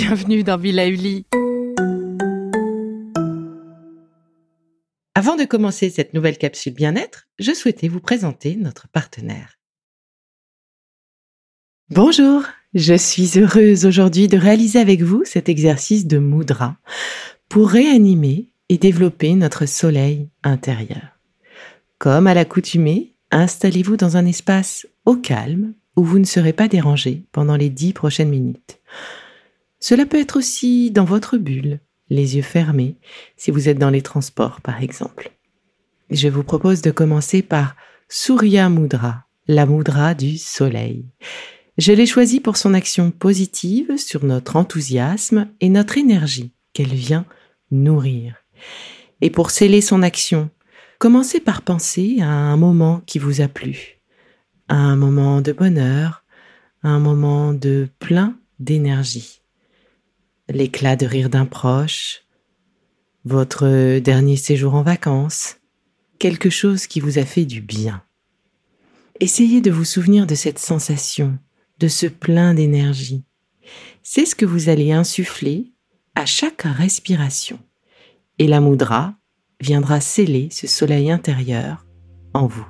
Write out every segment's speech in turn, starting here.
bienvenue dans Villa Uli. Avant de commencer cette nouvelle capsule bien-être, je souhaitais vous présenter notre partenaire. Bonjour, je suis heureuse aujourd'hui de réaliser avec vous cet exercice de Mudra pour réanimer et développer notre soleil intérieur. Comme à l'accoutumée, installez-vous dans un espace au calme où vous ne serez pas dérangé pendant les dix prochaines minutes. Cela peut être aussi dans votre bulle, les yeux fermés, si vous êtes dans les transports par exemple. Je vous propose de commencer par Surya Mudra, la mudra du soleil. Je l'ai choisi pour son action positive sur notre enthousiasme et notre énergie qu'elle vient nourrir. Et pour sceller son action, commencez par penser à un moment qui vous a plu, à un moment de bonheur, à un moment de plein d'énergie l'éclat de rire d'un proche, votre dernier séjour en vacances, quelque chose qui vous a fait du bien. Essayez de vous souvenir de cette sensation, de ce plein d'énergie. C'est ce que vous allez insuffler à chaque respiration. Et la moudra viendra sceller ce soleil intérieur en vous.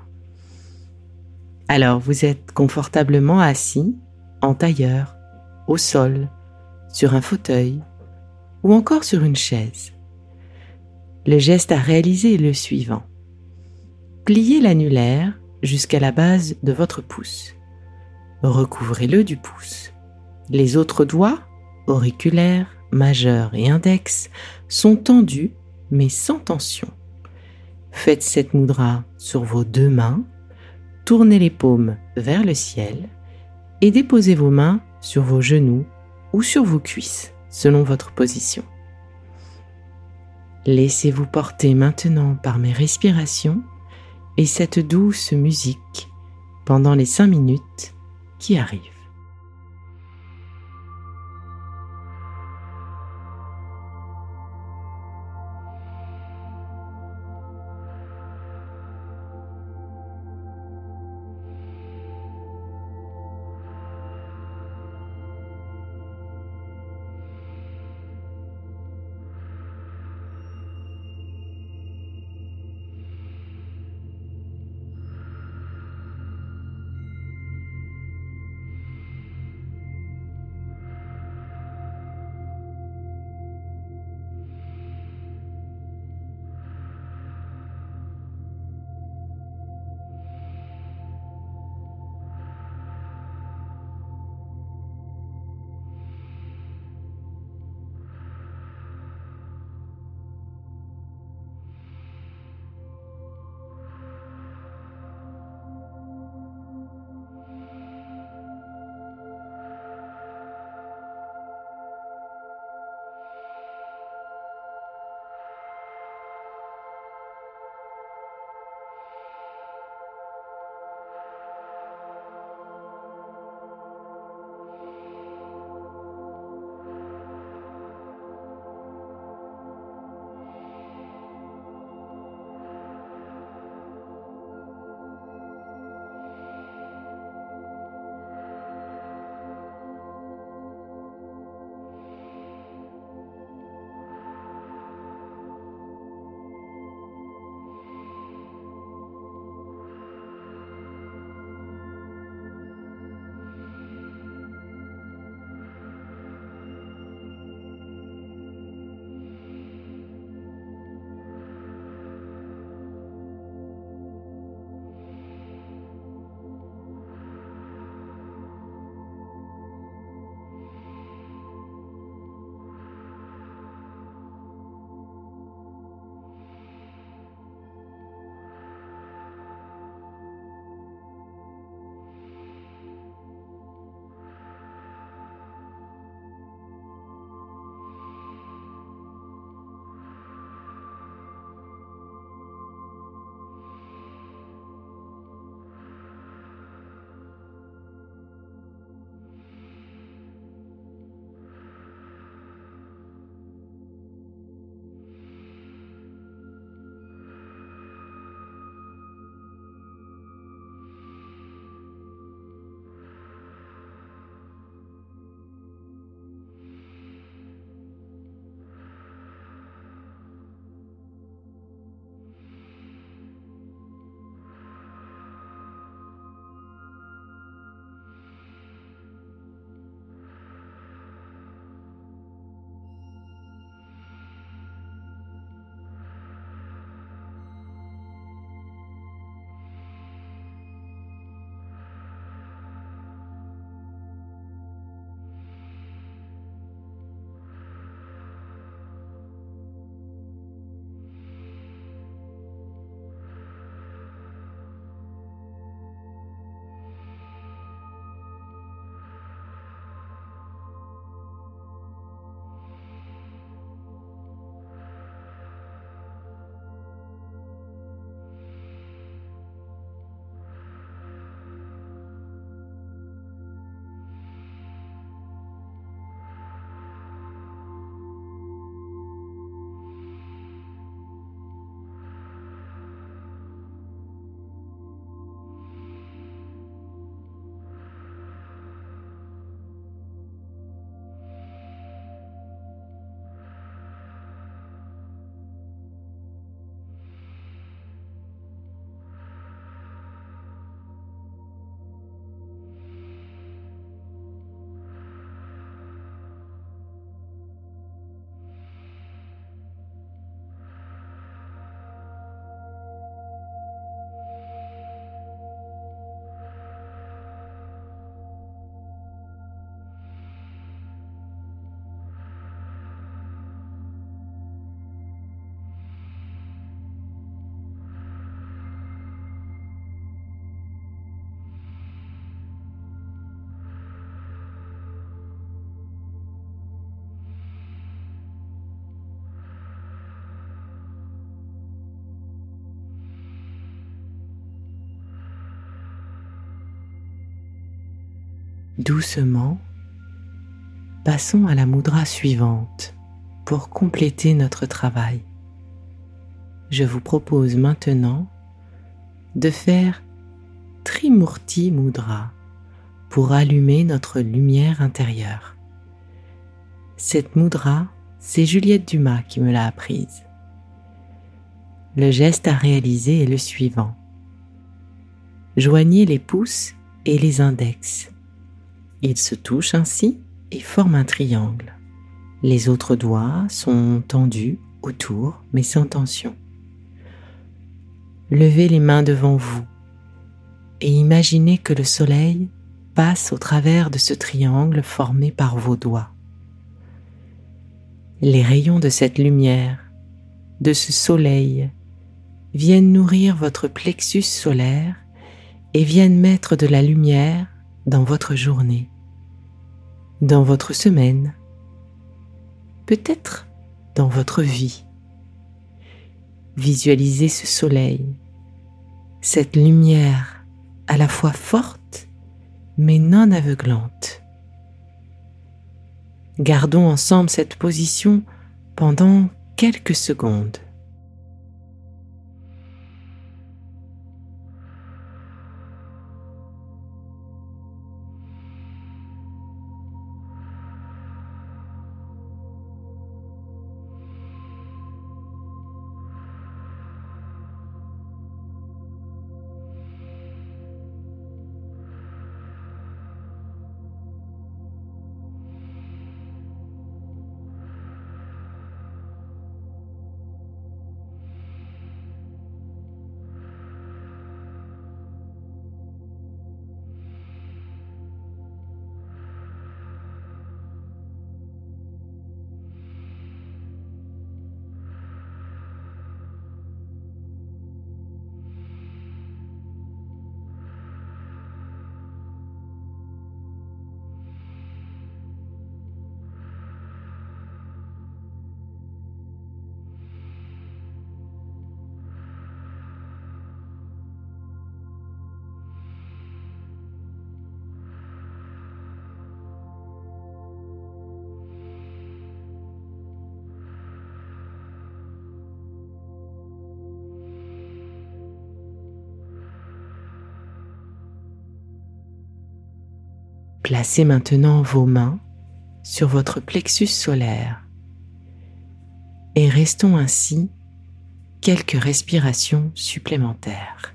Alors vous êtes confortablement assis, en tailleur, au sol, sur un fauteuil ou encore sur une chaise. Le geste à réaliser est le suivant. Pliez l'annulaire jusqu'à la base de votre pouce. Recouvrez-le du pouce. Les autres doigts, auriculaires, majeur et index, sont tendus mais sans tension. Faites cette moudra sur vos deux mains, tournez les paumes vers le ciel et déposez vos mains sur vos genoux ou sur vos cuisses, selon votre position. Laissez-vous porter maintenant par mes respirations et cette douce musique pendant les cinq minutes qui arrivent. Doucement, passons à la moudra suivante pour compléter notre travail. Je vous propose maintenant de faire Trimurti Mudra pour allumer notre lumière intérieure. Cette mudra, c'est Juliette Dumas qui me l'a apprise. Le geste à réaliser est le suivant. Joignez les pouces et les index. Ils se touchent ainsi et forment un triangle. Les autres doigts sont tendus autour mais sans tension. Levez les mains devant vous et imaginez que le soleil passe au travers de ce triangle formé par vos doigts. Les rayons de cette lumière, de ce soleil, viennent nourrir votre plexus solaire et viennent mettre de la lumière dans votre journée, dans votre semaine, peut-être dans votre vie. Visualisez ce soleil, cette lumière à la fois forte mais non aveuglante. Gardons ensemble cette position pendant quelques secondes. Placez maintenant vos mains sur votre plexus solaire et restons ainsi quelques respirations supplémentaires.